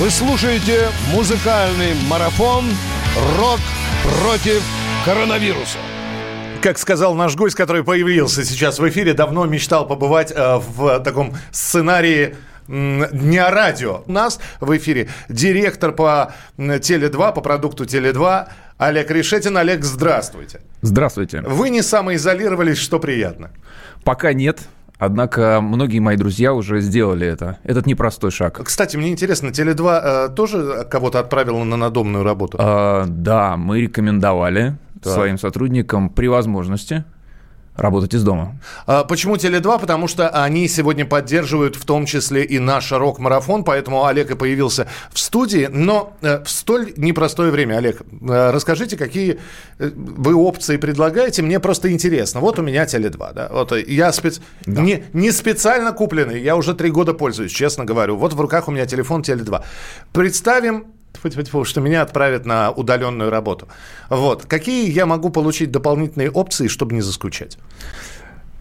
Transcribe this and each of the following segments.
Вы слушаете музыкальный марафон «Рок против коронавируса». Как сказал наш гость, который появился сейчас в эфире, давно мечтал побывать э, в таком сценарии Дня радио. У нас в эфире директор по Теле2, по продукту Теле2 Олег Решетин. Олег, здравствуйте. Здравствуйте. Вы не самоизолировались, что приятно. Пока нет. Однако многие мои друзья уже сделали это. Этот непростой шаг. Кстати, мне интересно, Теле2 э, тоже кого-то отправила на надомную работу? А, да, мы рекомендовали так. своим сотрудникам при возможности работать из дома. А почему Теле2? Потому что они сегодня поддерживают в том числе и наш рок-марафон, поэтому Олег и появился в студии. Но э, в столь непростое время, Олег, э, расскажите, какие э, вы опции предлагаете? Мне просто интересно. Вот у меня Теле2, да? Вот я спец... да. Не, не специально купленный, я уже три года пользуюсь, честно говорю. Вот в руках у меня телефон Теле2. Представим что меня отправят на удаленную работу. Вот. Какие я могу получить дополнительные опции, чтобы не заскучать?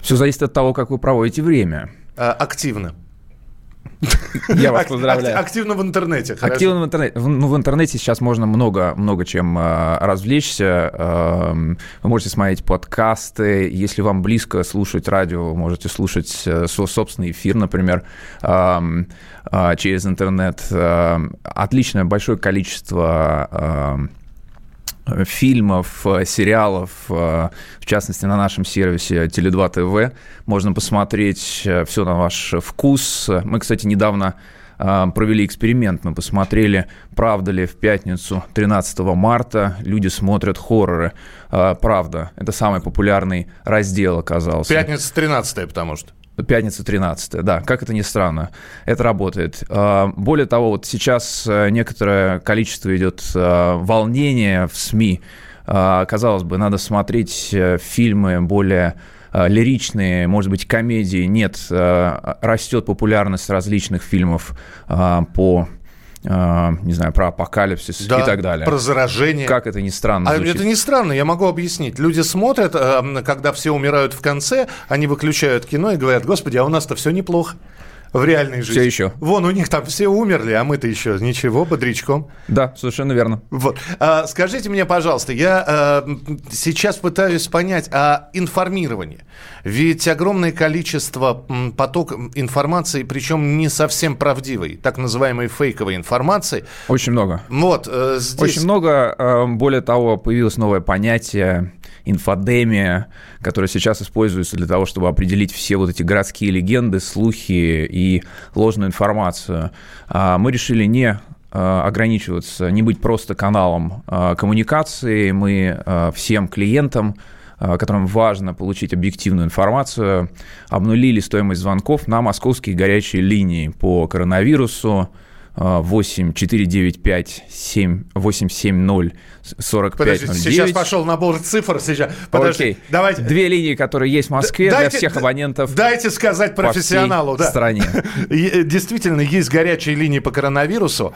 Все зависит от того, как вы проводите время. А, активно. Я вас поздравляю. Активно в интернете. Хорошо. Активно в интернете. Ну, в интернете сейчас можно много, много чем э, развлечься. Э, вы можете смотреть подкасты. Если вам близко слушать радио, можете слушать э, собственный эфир, например, э, э, через интернет. Э, отличное большое количество фильмов, э, сериалов, э, в частности, на нашем сервисе Теле2 ТВ. Можно посмотреть э, все на ваш вкус. Мы, кстати, недавно провели эксперимент. Мы посмотрели, правда ли в пятницу 13 марта люди смотрят хорроры. Правда. Это самый популярный раздел оказался. Пятница 13 потому что. Пятница 13 да, как это ни странно, это работает. А, более того, вот сейчас э, некоторое количество идет э, волнения в СМИ. А, казалось бы, надо смотреть э, фильмы более лиричные, может быть, комедии. Нет, растет популярность различных фильмов по а, не знаю, про апокалипсис да, и так далее. Про заражение. Как это ни странно. А это не странно, я могу объяснить. Люди смотрят, а, когда все умирают в конце, они выключают кино и говорят, господи, а у нас-то все неплохо в реальной жизни. Все еще. Вон, у них там все умерли, а мы-то еще ничего, бодрячком. Да, совершенно верно. Вот. А, скажите мне, пожалуйста, я а, сейчас пытаюсь понять, а информирование? Ведь огромное количество поток информации, причем не совсем правдивой, так называемой фейковой информации. Очень много. Вот, э, здесь... Очень много. Э, более того, появилось новое понятие инфодемия, которая сейчас используется для того, чтобы определить все вот эти городские легенды, слухи и ложную информацию. А мы решили не а, ограничиваться, не быть просто каналом а, коммуникации. Мы всем клиентам которым важно получить объективную информацию, обнулили стоимость звонков на московские горячие линии по коронавирусу. 8 495 7 870 45 Подождите, сейчас пошел набор цифр. Сейчас. Подожди, Окей. давайте. Две линии, которые есть в Москве дайте, для всех абонентов. Дайте сказать профессионалу. По всей да. стране. Э, действительно, есть горячие линии по коронавирусу.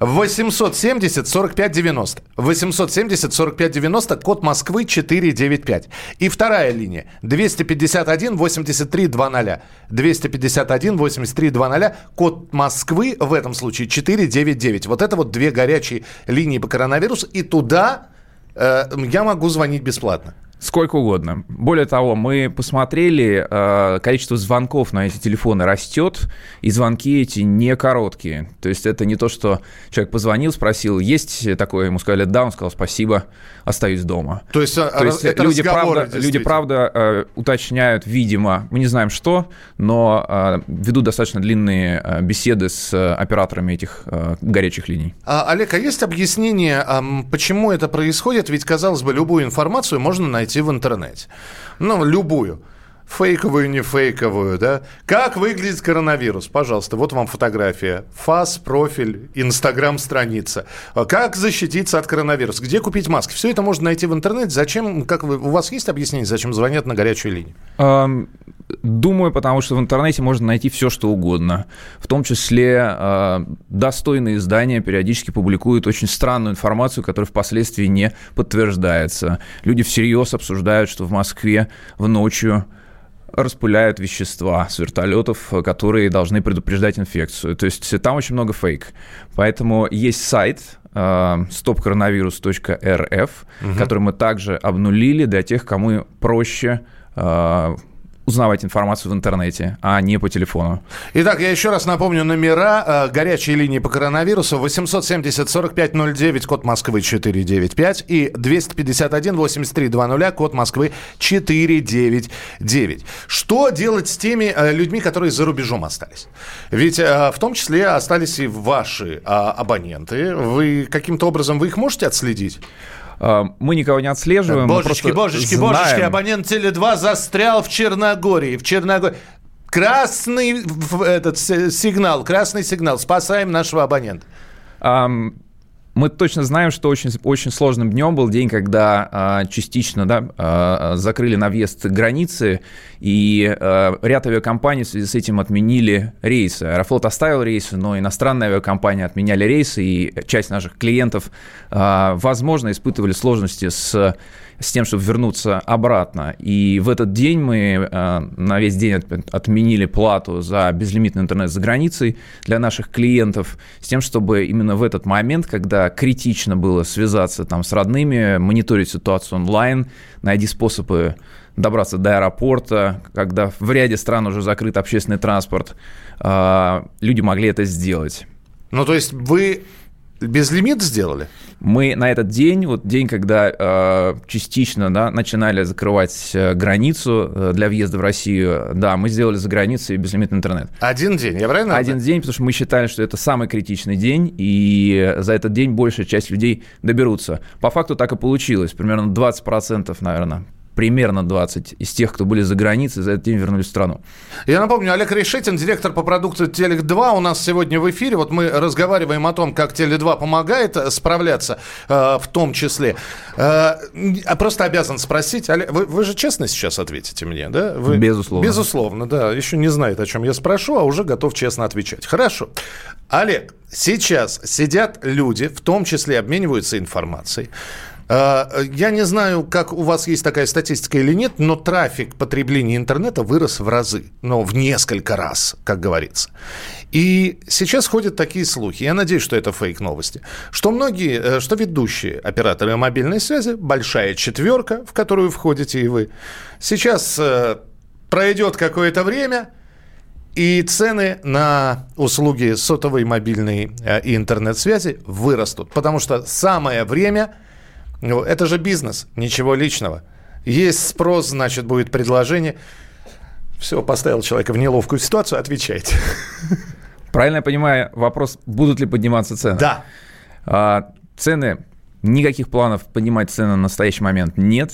870 45 90. 870 45 90, код Москвы 495. И вторая линия 251 83 20. 251 83 20, код Москвы в этом случае 499. Вот это вот две горячие линии по коронавирусу. И туда э, я могу звонить бесплатно. Сколько угодно. Более того, мы посмотрели, э, количество звонков на эти телефоны растет, и звонки эти не короткие. То есть это не то, что человек позвонил, спросил, есть такое, ему сказали да, он сказал спасибо, остаюсь дома. То есть, а, то есть это люди, правда, люди правда э, уточняют, видимо, мы не знаем что, но э, ведут достаточно длинные беседы с операторами этих горячих линий. А, Олег, а есть объяснение, почему это происходит? Ведь, казалось бы, любую информацию можно найти найти в интернете. Ну, любую фейковую, не фейковую, да? Как выглядит коронавирус? Пожалуйста, вот вам фотография. ФАС, профиль, Инстаграм-страница. Как защититься от коронавируса? Где купить маски? Все это можно найти в интернете. Зачем, как вы, у вас есть объяснение, зачем звонят на горячую линию? Думаю, потому что в интернете можно найти все, что угодно. В том числе э, достойные издания периодически публикуют очень странную информацию, которая впоследствии не подтверждается. Люди всерьез обсуждают, что в Москве в ночью распыляют вещества с вертолетов, которые должны предупреждать инфекцию. То есть там очень много фейк. Поэтому есть сайт stopcoronavirus.rf, угу. который мы также обнулили для тех, кому проще узнавать информацию в интернете, а не по телефону. Итак, я еще раз напомню номера э, горячей линии по коронавирусу 870-4509, код Москвы 495 и 251-8320, код Москвы 499. Что делать с теми э, людьми, которые за рубежом остались? Ведь э, в том числе остались и ваши э, абоненты. Вы каким-то образом вы их можете отследить? А, мы никого не отслеживаем. Божечки, божечки, знаем. божечки, абонент Теле2 застрял в Черногории. В Черногории. Красный этот сигнал, красный сигнал. Спасаем нашего абонента. Um, мы точно знаем, что очень, очень сложным днем был день, когда а, частично да, а, закрыли на въезд границы, и а, ряд авиакомпаний в связи с этим отменили рейсы. Аэрофлот оставил рейсы, но иностранные авиакомпании отменяли рейсы, и часть наших клиентов, а, возможно, испытывали сложности с с тем, чтобы вернуться обратно. И в этот день мы э, на весь день отменили плату за безлимитный интернет за границей для наших клиентов, с тем, чтобы именно в этот момент, когда критично было связаться там с родными, мониторить ситуацию онлайн, найти способы добраться до аэропорта, когда в ряде стран уже закрыт общественный транспорт, э, люди могли это сделать. Ну, то есть вы Безлимит сделали? Мы на этот день, вот день, когда э, частично да, начинали закрывать э, границу э, для въезда в Россию, да, мы сделали за границей безлимитный интернет. Один день, я правильно? Один день, потому что мы считали, что это самый критичный день, и за этот день большая часть людей доберутся. По факту так и получилось. Примерно 20%, наверное, примерно 20 из тех, кто были за границей, за этот день вернулись в страну. Я напомню, Олег Решетин, директор по продукту Телек2, у нас сегодня в эфире. Вот мы разговариваем о том, как Теле2 помогает справляться э, в том числе. Э, просто обязан спросить, Олег, вы, вы же честно сейчас ответите мне, да? Вы, безусловно. Безусловно, да. Еще не знает, о чем я спрошу, а уже готов честно отвечать. Хорошо. Олег, сейчас сидят люди, в том числе обмениваются информацией. Э, я не знаю, как у вас есть такая статистика или нет, но трафик потребления интернета вырос в разы, но в несколько раз, как говорится. И сейчас ходят такие слухи, я надеюсь, что это фейк-новости, что многие, э, что ведущие операторы мобильной связи, большая четверка, в которую входите и вы, сейчас э, пройдет какое-то время, и цены на услуги сотовой, мобильной и интернет-связи вырастут, потому что самое время – это же бизнес, ничего личного. Есть спрос, значит, будет предложение. Все, поставил человека в неловкую ситуацию, отвечайте. Правильно я понимаю, вопрос, будут ли подниматься цены? Да. А, цены, никаких планов поднимать цены на настоящий момент нет.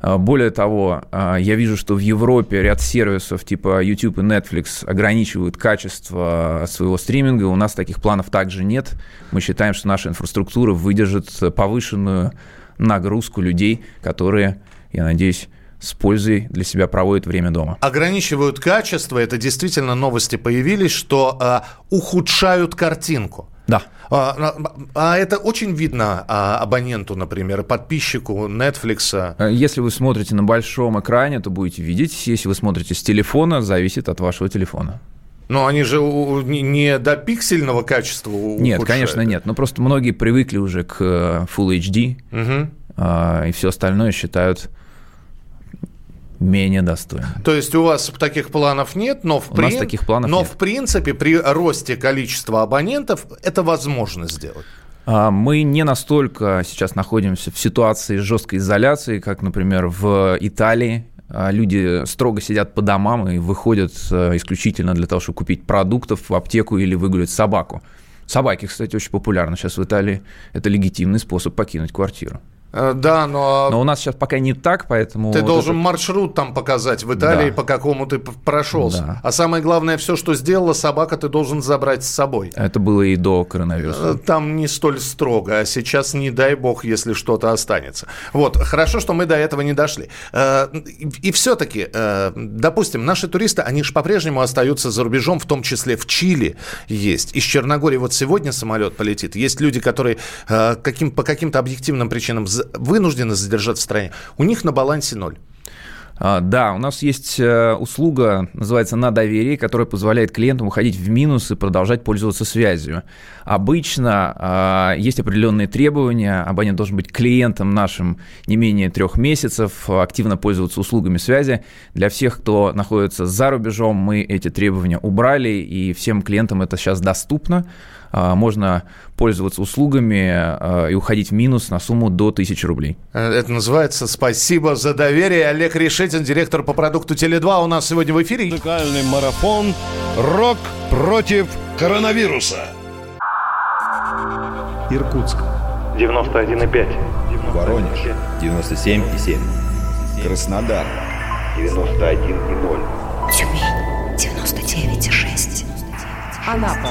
А, более того, а, я вижу, что в Европе ряд сервисов типа YouTube и Netflix ограничивают качество своего стриминга. У нас таких планов также нет. Мы считаем, что наша инфраструктура выдержит повышенную нагрузку людей, которые, я надеюсь, с пользой для себя проводят время дома. Ограничивают качество, это действительно новости появились, что э, ухудшают картинку. Да. А, а это очень видно а, абоненту, например, подписчику Netflix. Если вы смотрите на большом экране, то будете видеть. Если вы смотрите с телефона, зависит от вашего телефона. Но они же не до пиксельного качества Нет, конечно, нет. Но просто многие привыкли уже к э, Full HD, угу. и все остальное считают менее достойным. То есть у вас таких планов нет, но в, при... таких планов но нет. в принципе при росте количества абонентов это возможно сделать. А, мы не настолько сейчас находимся в ситуации жесткой изоляции, как, например, в Италии а люди строго сидят по домам и выходят э, исключительно для того, чтобы купить продуктов в аптеку или выгулять собаку. Собаки, кстати, очень популярны сейчас в Италии. Это легитимный способ покинуть квартиру. Э, да, но... Но у нас сейчас пока не так, поэтому... Ты вот должен это... маршрут там показать в Италии, да. по какому ты прошелся. Да. А самое главное, все, что сделала собака, ты должен забрать с собой. Это было и до коронавируса. Э, там не столь строго, а сейчас не дай бог, если что-то останется. Вот, хорошо, что мы до этого не дошли. Э, и все-таки, допустим, наши туристы, они же по-прежнему остаются за рубежом, в том числе в Чили есть. Из Черногории вот сегодня самолет полетит. Есть люди, которые каким, по каким-то объективным причинам вынуждены задержаться в стране, у них на балансе ноль. А, да, у нас есть э, услуга, называется «На доверии», которая позволяет клиентам уходить в минус и продолжать пользоваться связью. Обычно а, есть определенные требования, абонент должен быть клиентом нашим не менее трех месяцев, активно пользоваться услугами связи. Для всех, кто находится за рубежом, мы эти требования убрали, и всем клиентам это сейчас доступно. А, можно пользоваться услугами а, и уходить в минус на сумму до 1000 рублей. Э, это называется «Спасибо за доверие». Олег Решетин, директор по продукту Теле2, у нас сегодня в эфире. Музыкальный марафон «Рок против коронавируса». Иркутск. 91,5. Воронеж 97,7. Краснодар 91,0. Тюмень 99,6. Анапа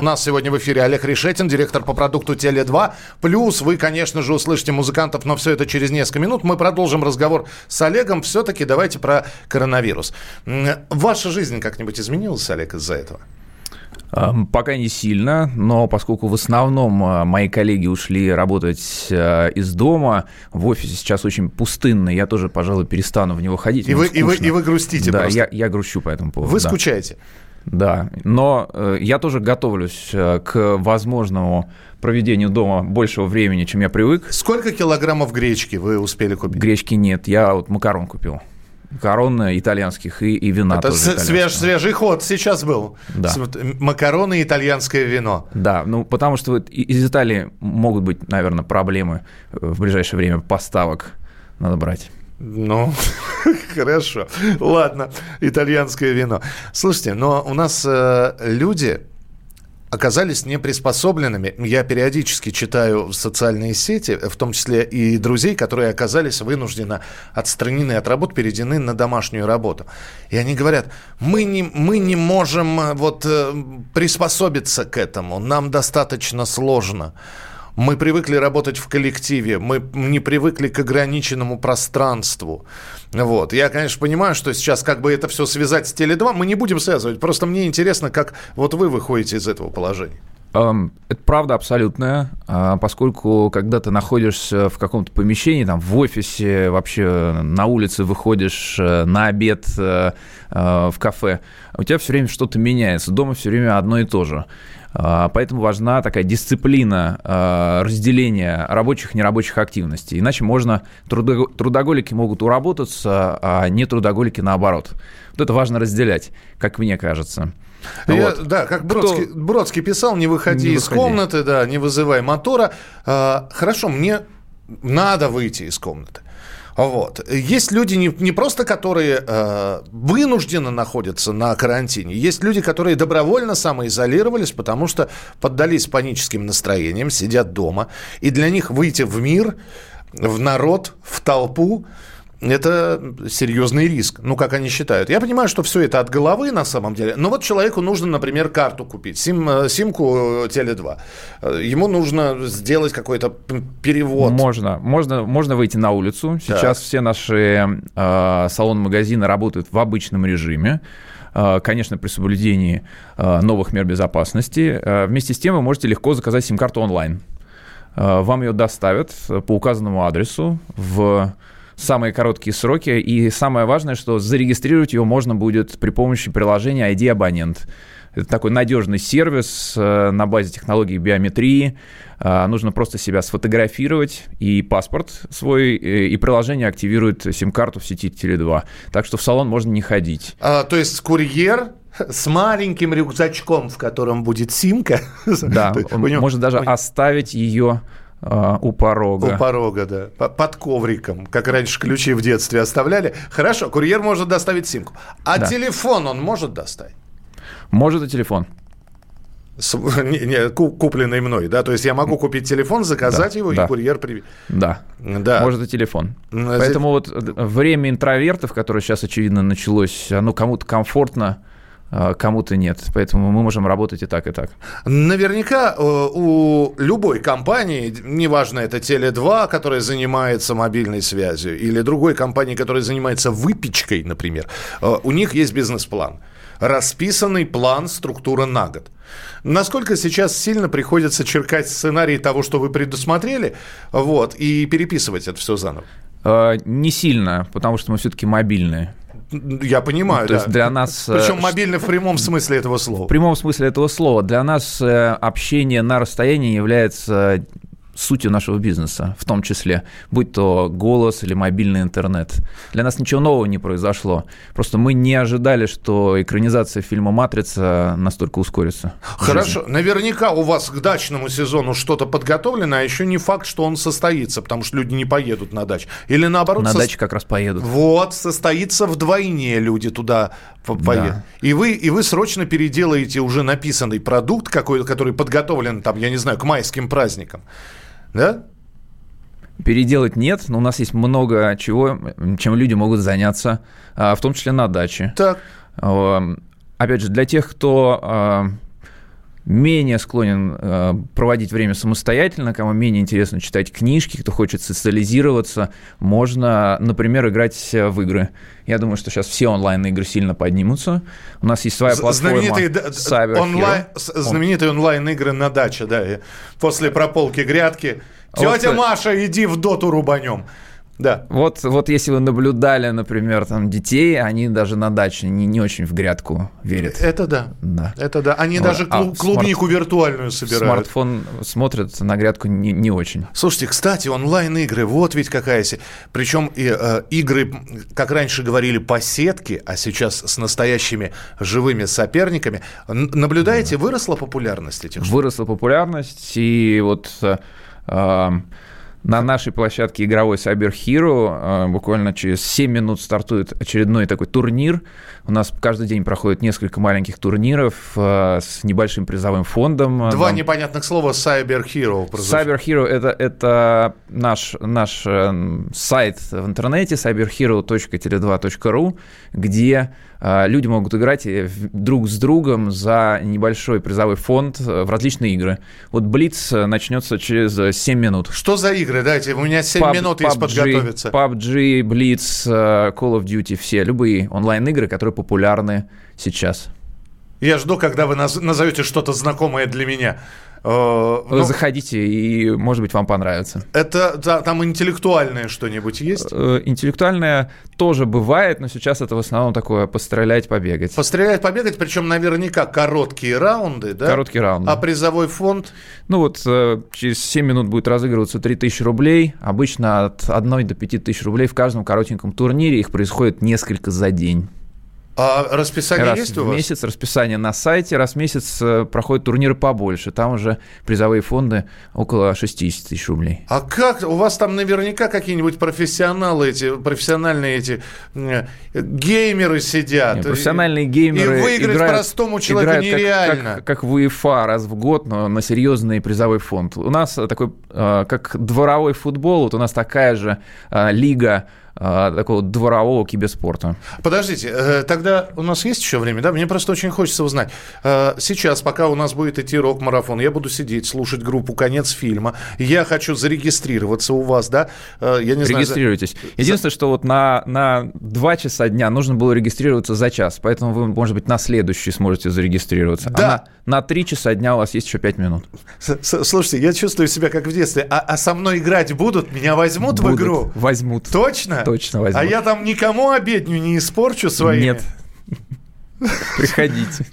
У нас сегодня в эфире Олег Решетин, директор по продукту Теле2. Плюс вы, конечно же, услышите музыкантов, но все это через несколько минут. Мы продолжим разговор с Олегом. Все-таки давайте про коронавирус. Ваша жизнь как-нибудь изменилась, Олег, из-за этого? Эм, Пока не сильно, но поскольку в основном э, мои коллеги ушли работать э, из дома, в офисе сейчас очень пустынно, я тоже, пожалуй, перестану в него ходить. И вы, и вы, и вы грустите Да, просто. я, я грущу по этому поводу. Вы да. скучаете? Да, но э, я тоже готовлюсь э, к возможному проведению дома большего времени, чем я привык. Сколько килограммов гречки вы успели купить? Гречки нет, я вот макарон купил. Макарон э, итальянских и, и вина Это тоже свеж- свежий ход сейчас был. Да. Макароны и итальянское вино. Да, ну потому что из Италии могут быть, наверное, проблемы э, в ближайшее время поставок. Надо брать. Ну, хорошо. Ладно, итальянское вино. Слушайте, но у нас э, люди оказались неприспособленными. Я периодически читаю социальные сети, в том числе и друзей, которые оказались вынуждены отстранены от работы, переведены на домашнюю работу. И они говорят, мы не, мы не можем э, вот э, приспособиться к этому, нам достаточно сложно. Мы привыкли работать в коллективе, мы не привыкли к ограниченному пространству. Вот. Я, конечно, понимаю, что сейчас как бы это все связать с Теле2, мы не будем связывать. Просто мне интересно, как вот вы выходите из этого положения. Эм, Это правда абсолютная, а, поскольку когда ты находишься в каком-то помещении, там, в офисе, вообще на улице выходишь э, на обед э, э, в кафе, у тебя все время что-то меняется, дома все время одно и то же. А, Поэтому важна такая дисциплина разделения рабочих и нерабочих активностей. Иначе можно, трудо- трудоголики могут уработаться, а не трудоголики наоборот. Вот это важно разделять, как мне кажется. Я- Вот. да, как Кто- Бродский, Бродский писал, не выходи Не из выходи. комнаты, да, не вызывай мотора. А, хорошо, мне надо выйти из комнаты. Вот. Есть люди не, не просто, которые э, вынужденно находятся на карантине, есть люди, которые добровольно самоизолировались, потому что поддались паническим настроениям, сидят дома, и для них выйти в мир, в народ, в толпу, это серьезный риск, ну, как они считают. Я понимаю, что все это от головы на самом деле, но вот человеку нужно, например, карту купить, сим, э, симку Теле2. Э, Ему нужно сделать какой-то перевод. Можно, можно, можно выйти на улицу. Сейчас все наши э, салоны-магазины работают в обычном режиме. Э, Конечно, при соблюдении э, новых мер безопасности. Э, Вместе с тем вы можете легко заказать сим-карту онлайн. Э, Вам ее доставят э, по указанному адресу в самые короткие сроки. И самое важное, что зарегистрировать ее можно будет при помощи приложения ID абонент. Это такой надежный сервис э, на базе технологий биометрии. Э, Нужно просто себя сфотографировать, и паспорт свой, э, и приложение активирует сим-карту в сети Теле2. Так что в салон можно не ходить. А, то есть курьер с маленьким рюкзачком, в котором будет симка. Да, он можно даже оставить ее э, у порога. У порога, да. Под ковриком, как раньше ключи в детстве оставляли. Хорошо, курьер может доставить симку. А Да. телефон он может доставить? Может и телефон. С- не- не, ку- купленный мной, да? То есть я могу купить телефон, заказать Да, его, да. и курьер привезет. Да. Да. Может и телефон. А Поэтому вот э, время интровертов, которое сейчас, очевидно, началось, оно кому-то комфортно, а кому-то нет. Поэтому мы можем работать и так, и так. Наверняка э, у любой компании, неважно, это Теле2, которая занимается мобильной связью, или другой компании, которая занимается выпечкой, например, э, у них есть бизнес-план. Расписанный план, структура на год. Насколько сейчас сильно приходится черкать сценарий того, что вы предусмотрели, вот, и переписывать это все заново? Э, Не сильно, потому что мы все-таки мобильные. Я понимаю, то да. есть для нас, э, Причем мобильный в прямом смысле этого слова. В прямом смысле этого слова. Для нас э, общение на расстоянии является сутью нашего бизнеса, в том числе, будь то голос или мобильный интернет. Для нас ничего нового не произошло. Просто мы не ожидали, что экранизация фильма «Матрица» настолько ускорится. Хорошо. Наверняка у вас к дачному сезону что-то подготовлено, а еще не факт, что он состоится, потому что люди не поедут на дачу. Или наоборот... На сос- даче как раз поедут. Вот, состоится вдвойне люди туда по- поедут. И, вы, и вы срочно переделаете уже написанный продукт, какой, который подготовлен, там, я не знаю, к майским праздникам. Да? Переделать нет, но у нас есть много чего, чем люди могут заняться, а, в том числе на даче. Так. Опять же, для тех, кто э, менее склонен э, проводить время самостоятельно, кому менее интересно читать книжки, кто хочет социализироваться, можно, например, играть в игры. Я думаю, что сейчас все онлайн-игры сильно поднимутся. У нас есть своя платформа Знаменитые, Cyber Hero. онлайн, с- знаменитые онлайн-игры на даче, да. После прополки грядки. Вот, Тетя э, Маша, иди в доту рубанем. Да. Вот, вот если вы наблюдали, например, там детей, они даже на даче не, не очень в грядку верят. Это да. Да. Это да. Они Вот. даже А клу- клубнику виртуальную собирают. Смартфон смотрят на грядку не, не очень. Слушайте, кстати, онлайн-игры, вот ведь какая се... Причем и, э, игры, как раньше говорили, по сетке, а сейчас с настоящими живыми соперниками. Наблюдаете, выросла популярность этих? Выросла популярность, и вот э, на нашей площадке игровой Cyber Hero э, буквально через 7 минут стартует очередной такой турнир. У нас каждый день проходит несколько маленьких турниров э, с небольшим призовым фондом. Два Там- непонятных слова Cyber Hero. Cyber Hero это, это наш, наш э, сайт в интернете cyberhero.tele2.ru, где люди могут играть э, друг с другом за небольшой призовой фонд э, в различные игры. Вот Блиц э, начнется через э, 7 минут. Что за игры? Дайте, у меня 7 Pub- минут есть PUBG, подготовиться. PUBG, Blitz, Call of Duty, все, любые онлайн-игры, которые популярны сейчас. Я жду, когда вы наз- назовете что-то знакомое для меня. Э, ну, Заходите, и, может быть, вам понравится. это да, там интеллектуальное что-нибудь есть? Э, Интеллектуальное тоже бывает, но сейчас это в основном такое пострелять, побегать. Пострелять, побегать, причем наверняка короткие раунды, да? Короткий раунд. А призовой фонд? Ну вот э, через 7 минут будет разыгрываться 3000 рублей. Обычно от 1 до 5000 рублей в каждом коротеньком турнире. Их происходит несколько за день. А расписание раз есть у в вас? месяц расписание на сайте, раз в месяц э, проходят турниры побольше. Там уже призовые фонды около 60 тысяч рублей. А как? У вас там наверняка какие-нибудь профессионалы эти, профессиональные эти э, геймеры сидят. Нет, профессиональные геймеры И выиграть играют- простому человеку играют как- нереально. Как, как, в УЕФА раз в год, но на серьезный призовой фонд. У нас такой, э, как дворовой футбол, вот у нас такая же лига такого дворового киберспорта. Подождите, э, тогда у нас есть еще время, да? Мне просто очень хочется узнать. Э, Сейчас, пока у нас будет идти рок-марафон, я буду сидеть, слушать группу «Конец фильма». Я хочу зарегистрироваться у вас, да? Э, Я не знаю... Регистрируйтесь. Единственное, что вот на, на 2 часа дня нужно было регистрироваться за час, поэтому вы, может быть, на следующий сможете зарегистрироваться. Да. А на, на 3 часа дня у вас есть еще 5 минут. С- Слушайте, я чувствую себя как в детстве. А, а со мной играть будут? Меня возьмут в Будут, игру? Возьмут. Точно? Точно возьмут. А я там никому обедню не испорчу своими? Нет. Приходите.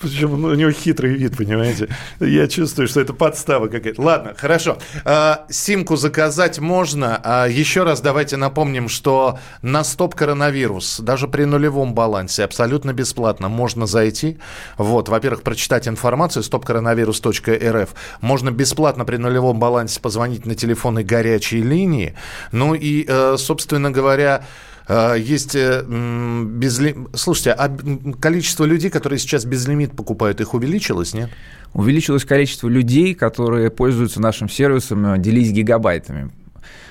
Причем ну, у него хитрый вид, понимаете? Я чувствую, что это подстава какая-то. Ладно, хорошо. А, симку заказать можно. А еще раз давайте напомним, что на стоп коронавирус, даже при нулевом балансе, абсолютно бесплатно можно зайти. Вот, во-первых, прочитать информацию stopcoronavirus.rf. Можно бесплатно при нулевом балансе позвонить на телефоны горячей линии. Ну и, э, собственно говоря, Есть э, безли... Слушайте, а количество людей, которые сейчас безлимит покупают, их увеличилось, нет? Увеличилось количество людей, которые пользуются нашим сервисом э, «Делись гигабайтами».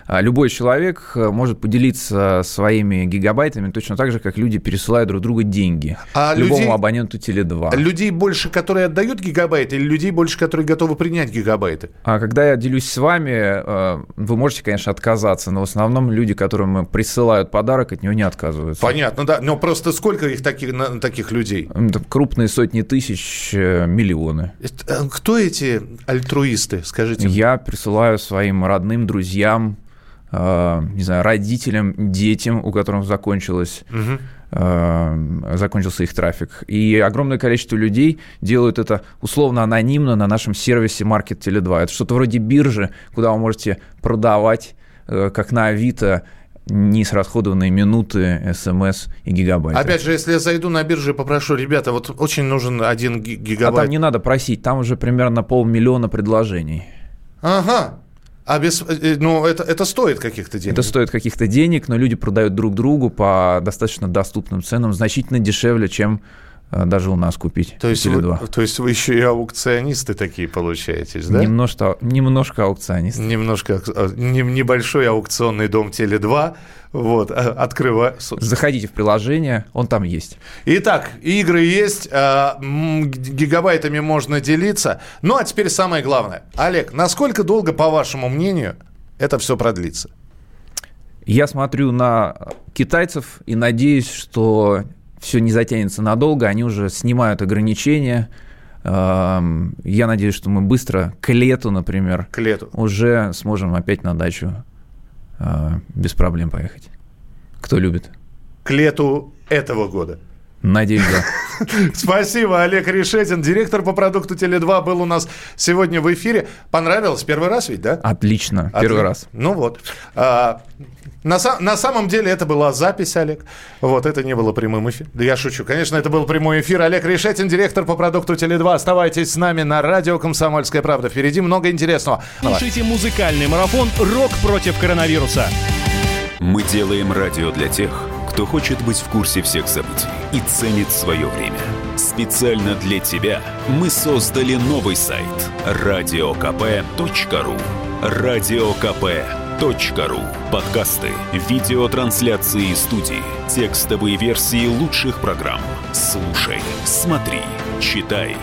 А Любой человек э, может поделиться своими гигабайтами точно так же, как люди пересылают друг другу деньги. А любому людей- абоненту Теле2. Людей больше, которые отдают гигабайты, или людей больше, которые готовы принять гигабайты? А когда я делюсь с вами, э, вы можете, конечно, отказаться, но в основном люди, которым присылают подарок, от него не отказываются. Понятно, да. Но просто сколько их таких, таких людей? Крупные сотни тысяч, э, миллионы. Это, Кто эти альтруисты, скажите? Я присылаю своим родным, друзьям, не знаю, родителям, детям, у которых закончилось, э, закончился их трафик. И огромное количество людей делают это условно анонимно на нашем сервисе Market Tele 2. Это что-то вроде биржи, куда вы можете продавать, э, как на Авито, неисрасходованные минуты, смс и гигабайты. Опять же, если я зайду на биржу и попрошу, ребята, вот очень нужен один ги- а гигабайт. там не надо просить, там уже примерно полмиллиона предложений. Ага. А без, э, ну, это, это стоит каких-то денег. Это стоит каких-то денег, но люди продают друг другу по достаточно доступным ценам, значительно дешевле, чем э, даже у нас купить. то есть, Теле2. вы, то есть вы еще и аукционисты такие получаетесь, да? Немножко, немножко аукционист. Немножко, э, не- небольшой аукционный дом Теле2, вот, э, открываю. Заходите в приложение, он там есть. Итак, игры есть, м, гигабайтами можно делиться. Ну, а теперь самое главное. Олег, насколько долго, по вашему мнению, это все продлится? Я смотрю на китайцев и надеюсь, что все не затянется надолго, они уже снимают ограничения. Я надеюсь, что мы быстро к лету, например, К лету. уже сможем опять на дачу без проблем поехать. Кто любит? К лету этого года. Надеюсь, да. Спасибо, Олег Решетин, директор по продукту Теле2, был у нас сегодня в эфире. Понравилось? Первый раз ведь, да? Отлично, первый Отли- раз. Ну вот. А, на, на самом деле это была запись, Олег. Вот, это не было прямым эфиром. Да я шучу. Конечно, это был прямой эфир. Олег Решетин, директор по продукту Теле2. Оставайтесь с нами на радио «Комсомольская правда». Впереди много интересного. Слушайте музыкальный марафон «Рок против коронавируса». Мы делаем радио для тех, кто хочет быть в курсе всех событий и ценит свое время. Специально для тебя мы создали новый сайт радиокп.ру радиокп.ру Подкасты, видеотрансляции студии, текстовые версии лучших программ. Слушай, смотри, читай.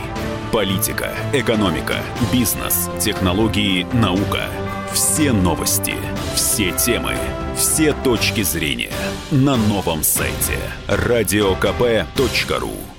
Политика, экономика, бизнес, технологии, наука. Все новости, все темы, все точки зрения на новом сайте. Радиокп.ру